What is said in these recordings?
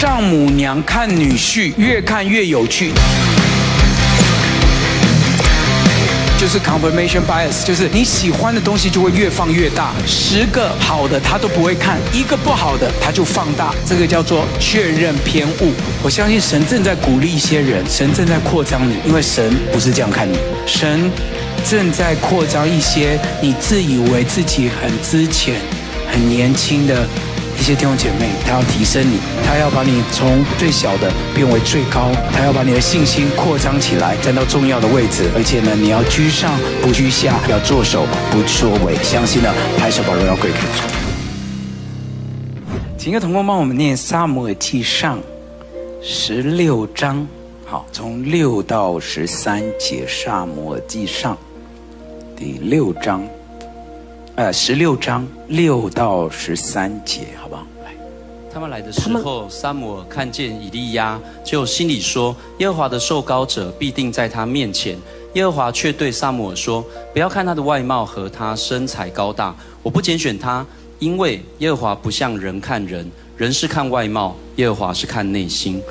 丈母娘看女婿，越看越有趣。就是 confirmation bias，就是你喜欢的东西就会越放越大。十个好的他都不会看，一个不好的他就放大，这个叫做确认偏误。我相信神正在鼓励一些人，神正在扩张你，因为神不是这样看你，神正在扩张一些你自以为自己很资浅、很年轻的。一些弟兄姐妹，他要提升你，他要把你从最小的变为最高，他要把你的信心扩张起来，站到重要的位置。而且呢，你要居上不居下，要做首不作尾。相信呢，拍手把荣耀归给主。请个同工帮我们念《撒母耳记上》十六章，好，从六到十三节，《撒母耳记上》第六章。呃，十六章六到十三节，好不好？来，他们来的时候，撒母耳看见以利亚，就心里说：耶和华的受膏者必定在他面前。耶和华却对撒母耳说：不要看他的外貌和他身材高大，我不拣选他，因为耶和华不像人看人，人是看外貌，耶和华是看内心。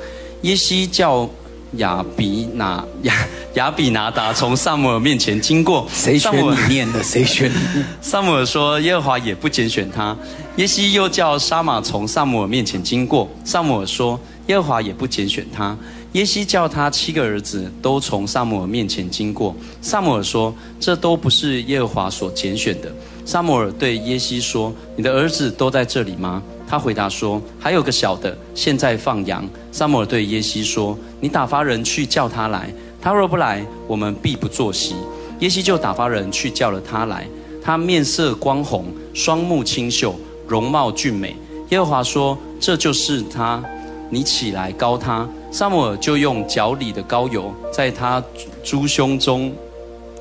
耶西叫。亚比拿亚亚比拿达从撒母耳面前经过，谁选你念的？谁选你？撒母耳说：“耶和华也不拣选他。”耶西又叫沙玛从撒母耳面前经过，撒母耳说：“耶和华也不拣选他。”耶西叫他七个儿子都从撒母耳面前经过，撒母耳说：“这都不是耶和华所拣选的。”撒母耳对耶西说：“你的儿子都在这里吗？”他回答说：“还有个小的，现在放羊。”撒母耳对耶西说：“你打发人去叫他来。他若不来，我们必不坐席。”耶西就打发人去叫了他来。他面色光红，双目清秀，容貌俊美。耶和华说：“这就是他，你起来膏他。”撒母耳就用脚里的膏油在他猪胸中。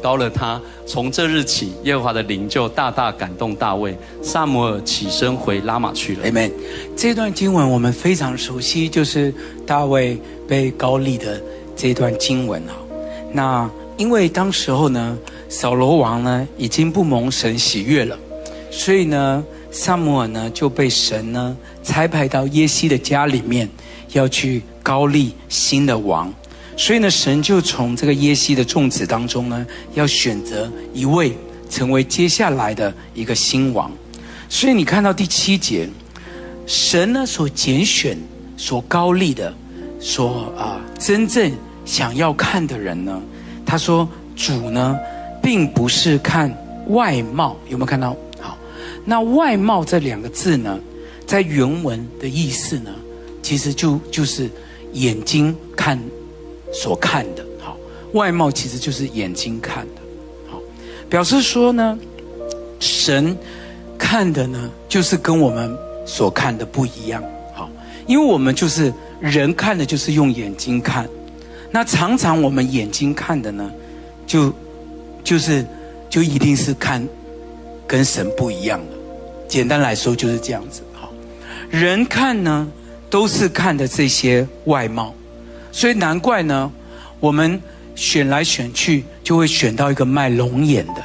膏了他，从这日起，耶和华的灵就大大感动大卫。撒母耳起身回拉玛去了。Amen。这段经文我们非常熟悉，就是大卫被高立的这段经文啊。那因为当时候呢，扫罗王呢已经不蒙神喜悦了，所以呢，撒母耳呢就被神呢差派到耶西的家里面，要去高立新的王。所以呢，神就从这个耶西的众子当中呢，要选择一位成为接下来的一个新王。所以你看到第七节，神呢所拣选、所高立的、所啊真正想要看的人呢，他说主呢，并不是看外貌，有没有看到？好，那外貌这两个字呢，在原文的意思呢，其实就就是眼睛看。看的，好，外貌其实就是眼睛看的，好，表示说呢，神看的呢，就是跟我们所看的不一样，好，因为我们就是人看的，就是用眼睛看，那常常我们眼睛看的呢，就就是就一定是看跟神不一样的，简单来说就是这样子，好，人看呢，都是看的这些外貌。所以难怪呢，我们选来选去就会选到一个卖龙眼的，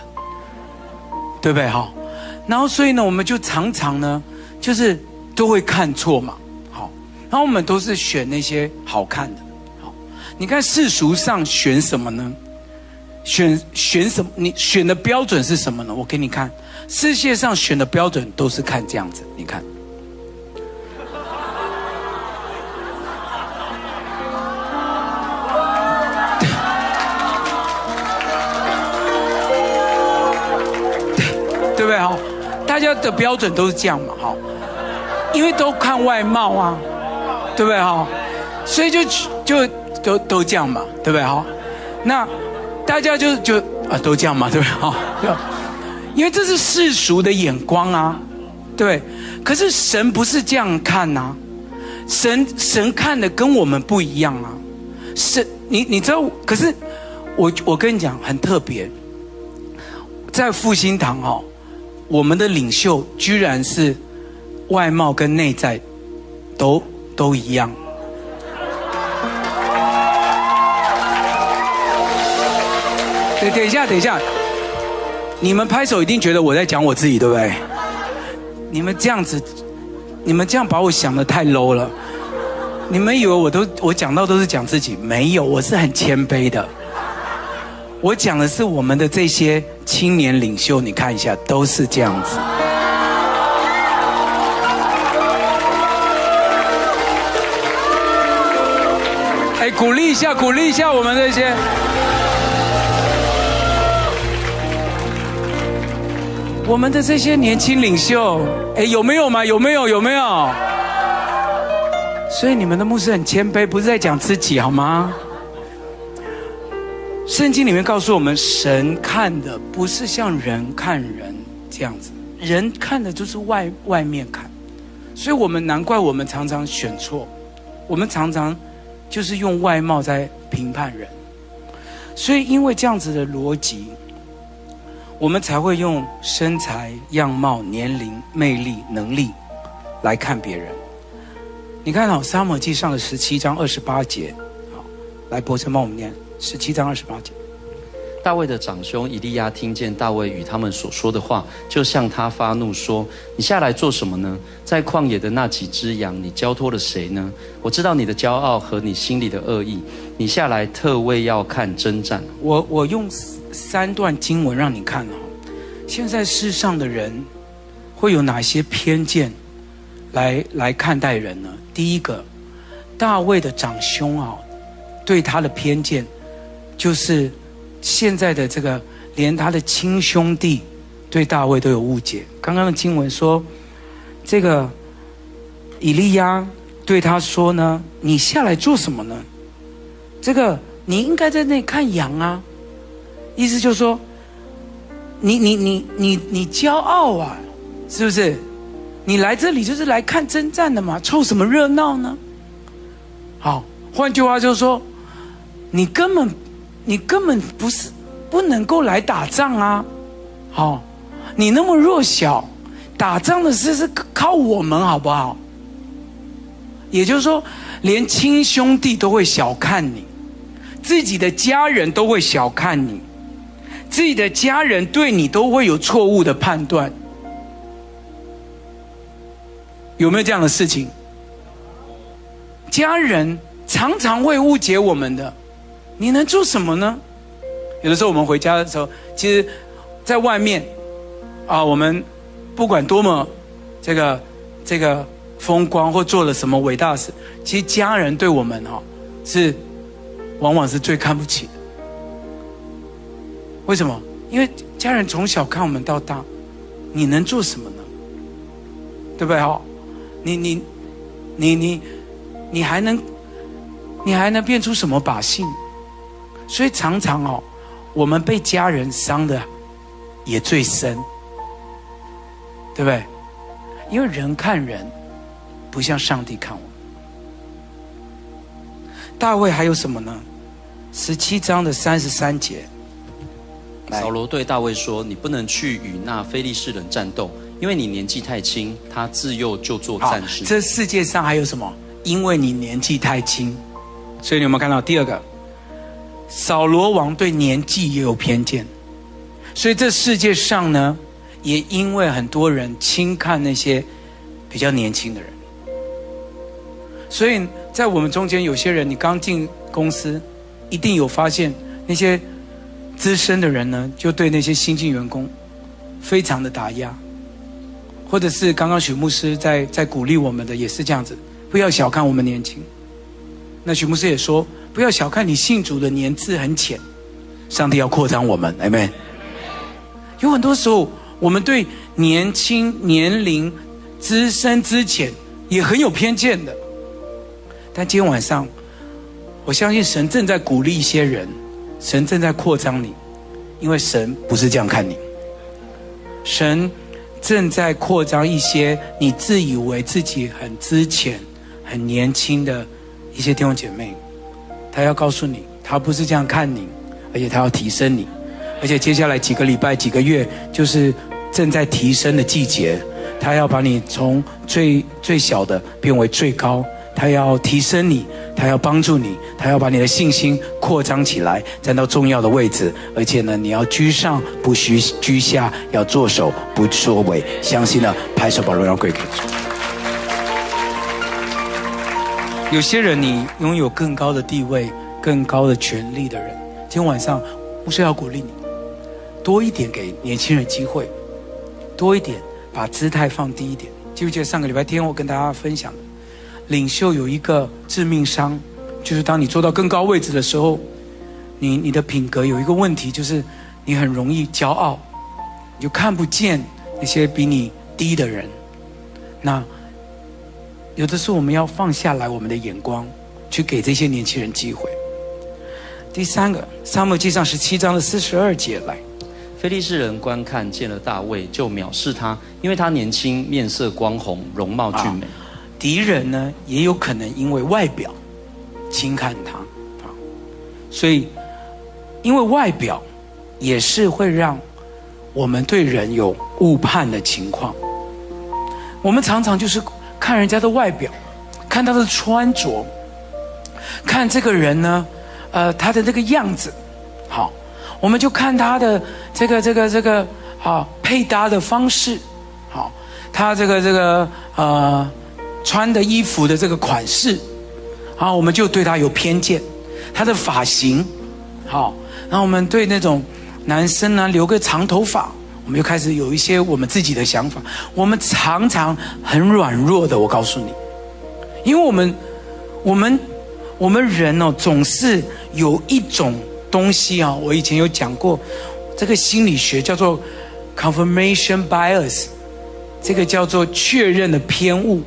对不对？哈，然后所以呢，我们就常常呢，就是都会看错嘛。好，然后我们都是选那些好看的。好，你看世俗上选什么呢？选选什么？你选的标准是什么呢？我给你看，世界上选的标准都是看这样子。你看。的标准都是这样嘛，哈，因为都看外貌啊，对不对哈？所以就就都都这样嘛，对不对哈？那大家就就啊都这样嘛，对不对哈？因为这是世俗的眼光啊，对。可是神不是这样看呐，神神看的跟我们不一样啊。神，你你知道？可是我我跟你讲很特别，在复兴堂哦。我们的领袖居然是外貌跟内在都都一样。等等一下，等一下，你们拍手一定觉得我在讲我自己，对不对？你们这样子，你们这样把我想的太 low 了。你们以为我都我讲到都是讲自己？没有，我是很谦卑的。我讲的是我们的这些青年领袖，你看一下，都是这样子。哎，鼓励一下，鼓励一下我们这些。我们的这些年轻领袖，哎，有没有吗？有没有？有没有？所以你们的牧师很谦卑，不是在讲自己好吗？圣经里面告诉我们，神看的不是像人看人这样子，人看的就是外外面看，所以我们难怪我们常常选错，我们常常就是用外貌在评判人，所以因为这样子的逻辑。我们才会用身材、样貌、年龄、魅力、能力来看别人。你看好《撒母记上》的十七章二十八节，好，来伯承帮我们念十七章二十八节。大卫的长兄以利亚听见大卫与他们所说的话，就向他发怒说：“你下来做什么呢？在旷野的那几只羊，你交托了谁呢？我知道你的骄傲和你心里的恶意。你下来特为要看征战。我我用。”三段经文让你看哦，现在世上的人会有哪些偏见来来看待人呢？第一个，大卫的长兄啊，对他的偏见就是现在的这个，连他的亲兄弟对大卫都有误解。刚刚的经文说，这个以利亚对他说呢：“你下来做什么呢？这个你应该在那里看羊啊。”意思就是说，你你你你你骄傲啊，是不是？你来这里就是来看征战的嘛，凑什么热闹呢？好，换句话就是说，你根本你根本不是不能够来打仗啊！好，你那么弱小，打仗的事是靠我们，好不好？也就是说，连亲兄弟都会小看你，自己的家人都会小看你。自己的家人对你都会有错误的判断，有没有这样的事情？家人常常会误解我们的，你能做什么呢？有的时候我们回家的时候，其实，在外面，啊，我们不管多么这个这个风光或做了什么伟大事，其实家人对我们哈是往往是最看不起。为什么？因为家人从小看我们到大，你能做什么呢？对不对？哦，你你你你你还能你还能变出什么把戏？所以常常哦，我们被家人伤的也最深，对不对？因为人看人不像上帝看我。大卫还有什么呢？十七章的三十三节。扫罗对大卫说：“你不能去与那非利士人战斗，因为你年纪太轻。他自幼就做战士。这世界上还有什么？因为你年纪太轻，所以你有没有看到第二个？扫罗王对年纪也有偏见，所以这世界上呢，也因为很多人轻看那些比较年轻的人。所以在我们中间有些人，你刚进公司，一定有发现那些。”资深的人呢，就对那些新进员工非常的打压，或者是刚刚许牧师在在鼓励我们的，也是这样子，不要小看我们年轻。那许牧师也说，不要小看你信主的年资很浅，上帝要扩张我们，Amen。有很多时候，我们对年轻、年龄、资深、资浅也很有偏见的。但今天晚上，我相信神正在鼓励一些人。神正在扩张你，因为神不是这样看你。神正在扩张一些你自以为自己很资浅、很年轻的一些弟兄姐妹，他要告诉你，他不是这样看你，而且他要提升你，而且接下来几个礼拜、几个月就是正在提升的季节，他要把你从最最小的变为最高。他要提升你，他要帮助你，他要把你的信心扩张起来，站到重要的位置。而且呢，你要居上不需居下，要做首不作尾。相信呢，拍手把荣耀归给主。有些人你拥有更高的地位、更高的权力的人，今天晚上不是要鼓励你，多一点给年轻人机会，多一点把姿态放低一点。记不记得上个礼拜天我跟大家分享的，领袖有一个致命伤，就是当你做到更高位置的时候，你你的品格有一个问题，就是你很容易骄傲，你就看不见那些比你低的人。那有的时候我们要放下来我们的眼光，去给这些年轻人机会。第三个，撒母耳记上十七章的四十二节来。非利士人观看见了大卫，就藐视他，因为他年轻，面色光红，容貌俊美。敌人呢，也有可能因为外表轻看他啊，所以因为外表也是会让我们对人有误判的情况。我们常常就是看人家的外表，看他的穿着，看这个人呢，呃，他的这个样子，好。我们就看他的这个这个这个啊配搭的方式，好，他这个这个呃穿的衣服的这个款式，好，我们就对他有偏见。他的发型，好，然后我们对那种男生呢留个长头发，我们就开始有一些我们自己的想法。我们常常很软弱的，我告诉你，因为我们我们我们人哦总是有一种。东西啊，我以前有讲过，这个心理学叫做 confirmation bias，这个叫做确认的偏误，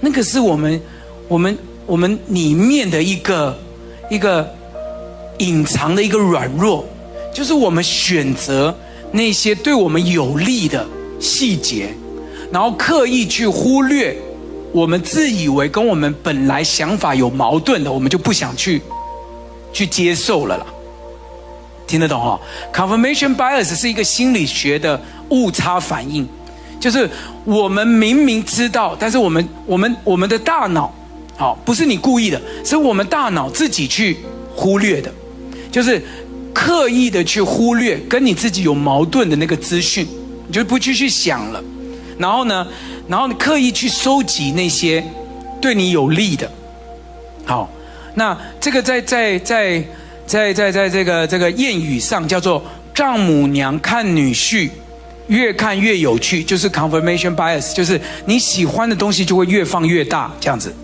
那个是我们我们我们里面的一个一个隐藏的一个软弱，就是我们选择那些对我们有利的细节，然后刻意去忽略我们自以为跟我们本来想法有矛盾的，我们就不想去去接受了啦。听得懂哈？Confirmation bias 是一个心理学的误差反应，就是我们明明知道，但是我们我们我们的大脑，好，不是你故意的，是我们大脑自己去忽略的，就是刻意的去忽略跟你自己有矛盾的那个资讯，你就不继续想了，然后呢，然后你刻意去收集那些对你有利的，好，那这个在在在。在在在这个这个谚语上叫做丈母娘看女婿，越看越有趣，就是 confirmation bias，就是你喜欢的东西就会越放越大，这样子，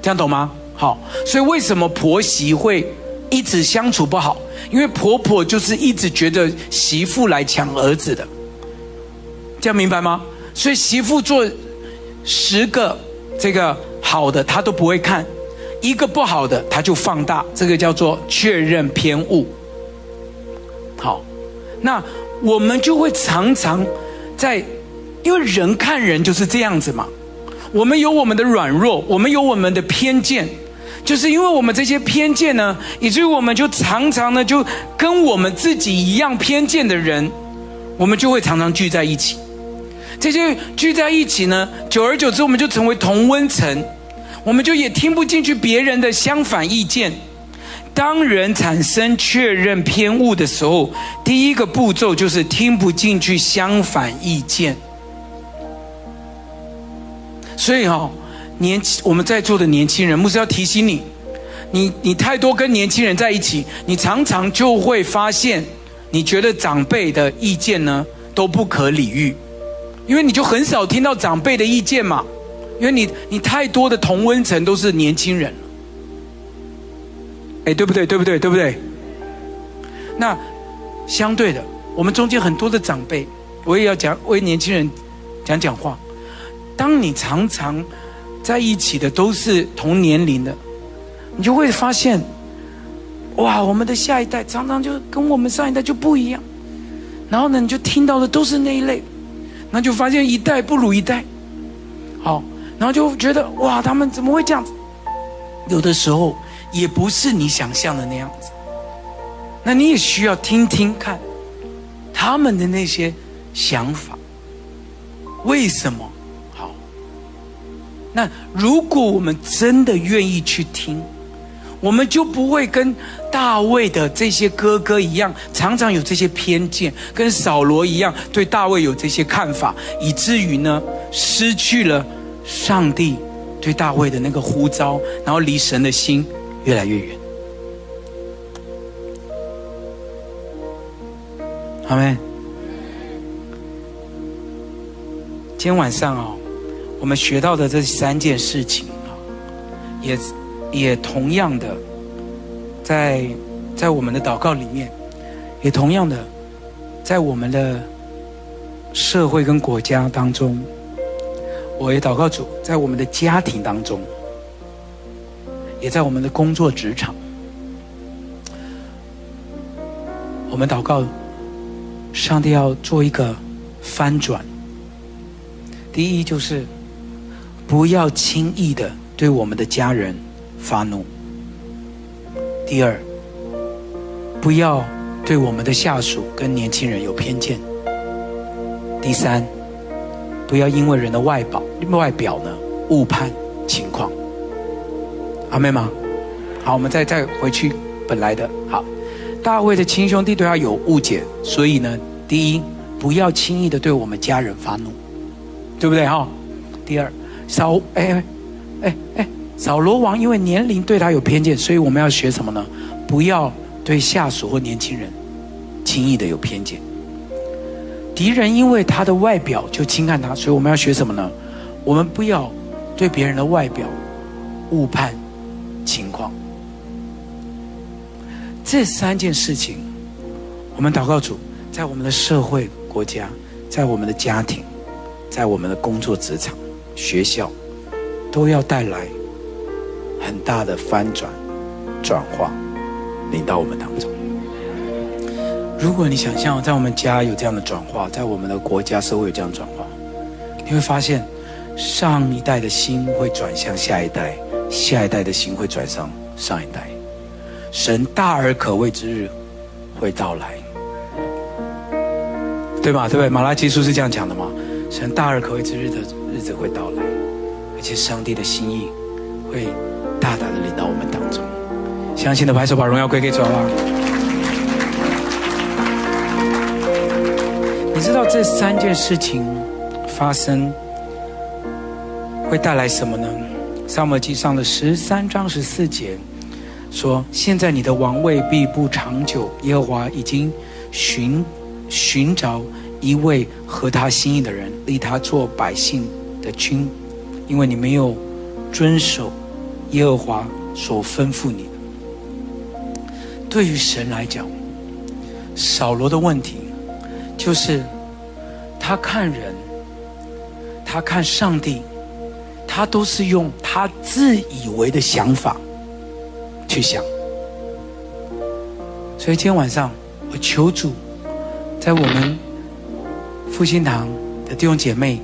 这样懂吗？好，所以为什么婆媳会一直相处不好？因为婆婆就是一直觉得媳妇来抢儿子的，这样明白吗？所以媳妇做十个这个好的，她都不会看。一个不好的，他就放大，这个叫做确认偏误。好，那我们就会常常在，因为人看人就是这样子嘛。我们有我们的软弱，我们有我们的偏见，就是因为我们这些偏见呢，以至于我们就常常呢，就跟我们自己一样偏见的人，我们就会常常聚在一起。这些聚在一起呢，久而久之，我们就成为同温层。我们就也听不进去别人的相反意见。当人产生确认偏误的时候，第一个步骤就是听不进去相反意见。所以哈、哦，年轻我们在座的年轻人，牧师要提醒你，你你太多跟年轻人在一起，你常常就会发现，你觉得长辈的意见呢都不可理喻，因为你就很少听到长辈的意见嘛。因为你你太多的同温层都是年轻人，哎，对不对？对不对？对不对？那相对的，我们中间很多的长辈，我也要讲为年轻人讲讲话。当你常常在一起的都是同年龄的，你就会发现，哇，我们的下一代常常就跟我们上一代就不一样。然后呢，你就听到的都是那一类，那就发现一代不如一代。好。然后就觉得哇，他们怎么会这样子？有的时候也不是你想象的那样子。那你也需要听听看他们的那些想法，为什么？那如果我们真的愿意去听，我们就不会跟大卫的这些哥哥一样，常常有这些偏见，跟扫罗一样对大卫有这些看法，以至于呢，失去了。上帝对大卫的那个呼召，然后离神的心越来越远。好没，今天晚上、哦，我们学到的这三件事情啊，也也同样的，在在我们的祷告里面，也同样的，在我们的社会跟国家当中。我也祷告主，在我们的家庭当中，也在我们的工作职场，我们祷告，上帝要做一个翻转。第一就是，不要轻易的对我们的家人发怒；第二，不要对我们的下属跟年轻人有偏见；第三。不要因为人的外表，外表呢误判情况。阿们吗？好，我们再再回去本来的。好，大卫的亲兄弟对他有误解，所以呢，第一，不要轻易的对我们家人发怒，对不对哈？第二，扫哎哎哎，扫罗王因为年龄对他有偏见，所以我们要学什么呢？不要对下属或年轻人轻易的有偏见。敌人因为他的外表就轻看他，所以我们要学什么呢？我们不要对别人的外表误判情况。这三件事情，我们祷告主，在我们的社会、国家，在我们的家庭，在我们的工作职场、学校，都要带来很大的翻转、转化，临到我们当中。如果你想象在我们家有这样的转化，在我们的国家社会有这样转化，你会发现，上一代的心会转向下一代，下一代的心会转向上一代，神大而可畏之日会到来，对吗？对不对？马拉基书是这样讲的吗？神大而可畏之日的日子会到来，而且上帝的心意会大大的领到我们当中。相信的拍手，把荣耀归给主啊！你知道这三件事情发生会带来什么呢？撒母记上的十三章十四节说：“现在你的王位必不长久，耶和华已经寻寻找一位合他心意的人，立他做百姓的君，因为你没有遵守耶和华所吩咐你的。”对于神来讲，扫罗的问题。就是他看人，他看上帝，他都是用他自以为的想法去想。所以今天晚上，我求主，在我们复兴堂的弟兄姐妹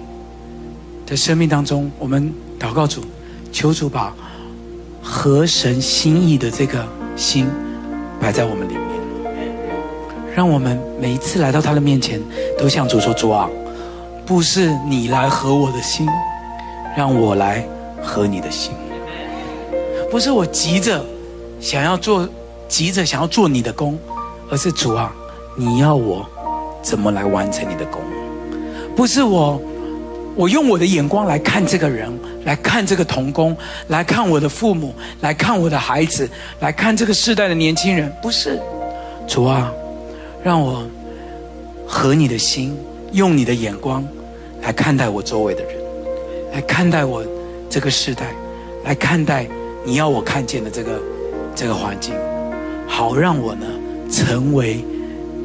的生命当中，我们祷告主，求主把合神心意的这个心摆在我们里面。让我们每一次来到他的面前，都向主说：“主啊，不是你来合我的心，让我来合你的心。不是我急着想要做，急着想要做你的工，而是主啊，你要我怎么来完成你的工？不是我，我用我的眼光来看这个人，来看这个童工，来看我的父母，来看我的孩子，来看这个世代的年轻人。不是，主啊。”让我合你的心，用你的眼光来看待我周围的人，来看待我这个时代，来看待你要我看见的这个这个环境，好让我呢成为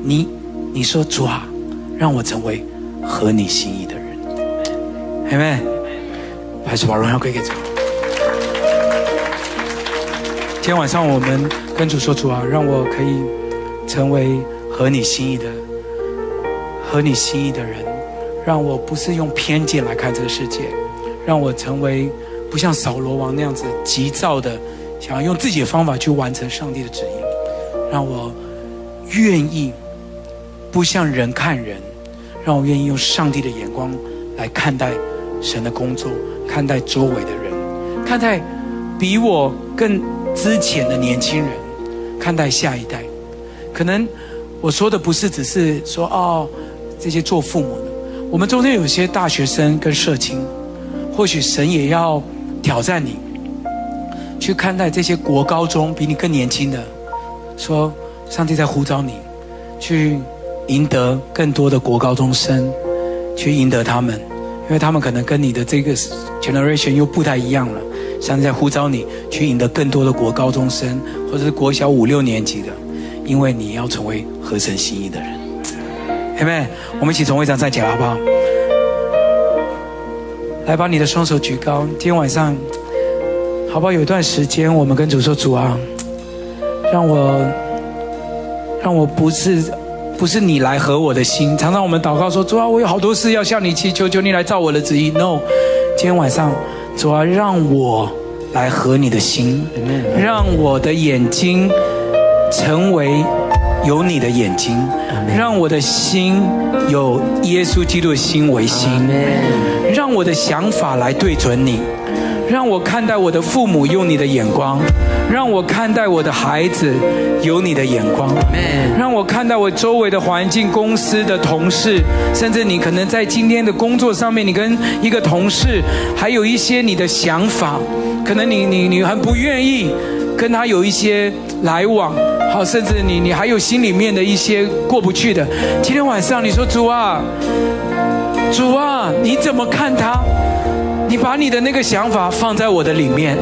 你你说主啊，让我成为合你心意的人，阿们，还是把荣耀归给主。今天晚上我们跟主说主啊，让我可以成为。合你心意的，合你心意的人，让我不是用偏见来看这个世界，让我成为不像扫罗王那样子急躁的，想要用自己的方法去完成上帝的旨意，让我愿意不像人看人，让我愿意用上帝的眼光来看待神的工作看待周围的人看待比我更之前的年轻人看待下一代。可能我说的不是只是说哦这些做父母的我们中间有些大学生跟社青或许神也要挑战你去看待这些国高中比你更年轻的说上帝在呼召你去赢得更多的国高中生去赢得他们。因为他们可能跟你的这个 generation 又不太一样了。像在呼召你去赢得更多的国高中生，或者是国小五六年级的，因为你要成为合神心意的人。姐妹，我们一起从会场站起来好不好？来，把你的双手举高。今天晚上，好不好？有一段时间，我们跟主说：“主啊，让我，让我不是不是你来合我的心，常常我们祷告说，主啊，我有好多事要向你祈求，求你来照我的旨意，no。今天晚上，主啊，让我来合你的心，让我的眼睛成为有你的眼睛，让我的心有耶稣基督的心为心，让我的想法来对准你。让我看待我的父母，用你的眼光；让我看待我的孩子，有你的眼光。让我看待我周围的环境、公司的同事，甚至你可能在今天的工作上面，你跟一个同事还有一些你的想法，可能你你你很不愿意跟他有一些来往。好，甚至你你还有心里面的一些过不去的。今天晚上你说主啊，主啊，你怎么看他？把你的那个想法放在我的里面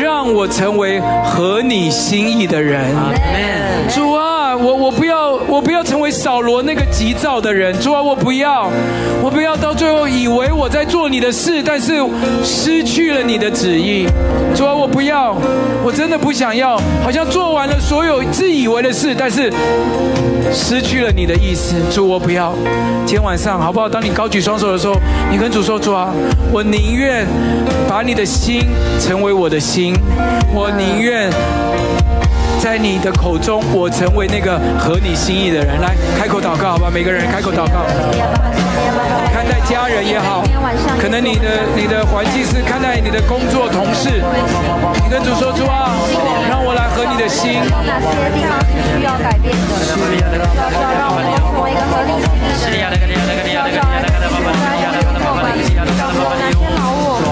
让我成为合你心意的人。我不要成为扫罗那个急躁的人。主啊，我不要，我不要到最后以为我在做你的事，但是失去了你的旨意。主啊，我不要，我真的不想要，好像做完了所有自以为的事，但是失去了你的意思。主，我不要。今天晚上好不好？当你高举双手的时候，你跟主说：“主啊，我宁愿把你的心成为我的心，我宁愿。”在你的口中，我成为那个合你心意的人。来，开口祷告，好吧，每个人开口祷告。看待家人也好，可能你的你的环境是看待你的工作同事，你跟主说主啊，让我来和你的心。哪些地方是需要改变的？需要让我们成为一个合你心意的人。需要让我们成为一个合你心意的人。哪些劳务我们需要？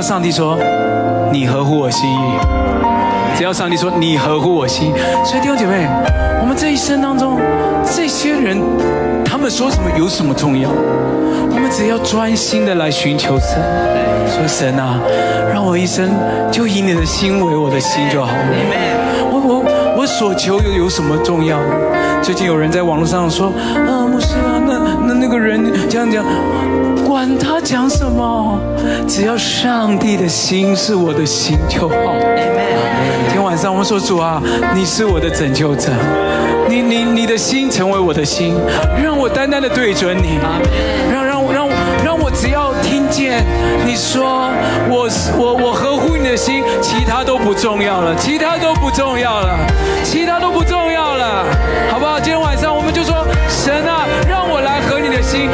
要上帝说你合乎我心意，只要上帝说你合乎我心，所以弟兄姐妹，我们这一生当中，这些人他们说什么有什么重要？我们只要专心的来寻求神，说神啊，让我一生就以你的心为我的心就好了。我我我所求又有什么重要？最近有人在网络上说啊，牧师啊，那那那个人这样讲。管他讲什么，只要上帝的心是我的心就好。今天晚上我们说主啊，你是我的拯救者，你你你的心成为我的心，让我单单的对准你，让让让让我只要听见你说我我我合乎你的心，其他都不重要了，其他都不重要了，其他都不重要了，好不好？今天晚上我们就说神啊，让我来合你的心，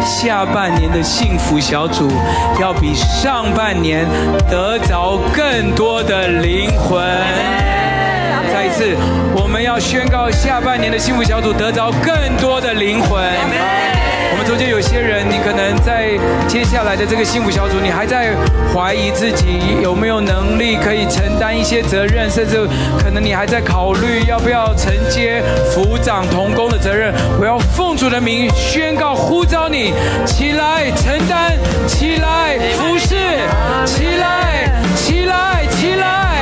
下半年的幸福。小组要比上半年得着更多的灵魂。再一次，我们要宣告下半年的幸福小组得着更多的灵魂。就有些人，你可能在接下来的这个幸福小组，你还在怀疑自己有没有能力可以承担一些责任，甚至可能你还在考虑要不要承接福长同工的责任。我要奉主的名宣告呼召你起来承担，起来服侍，起来，起来，起来。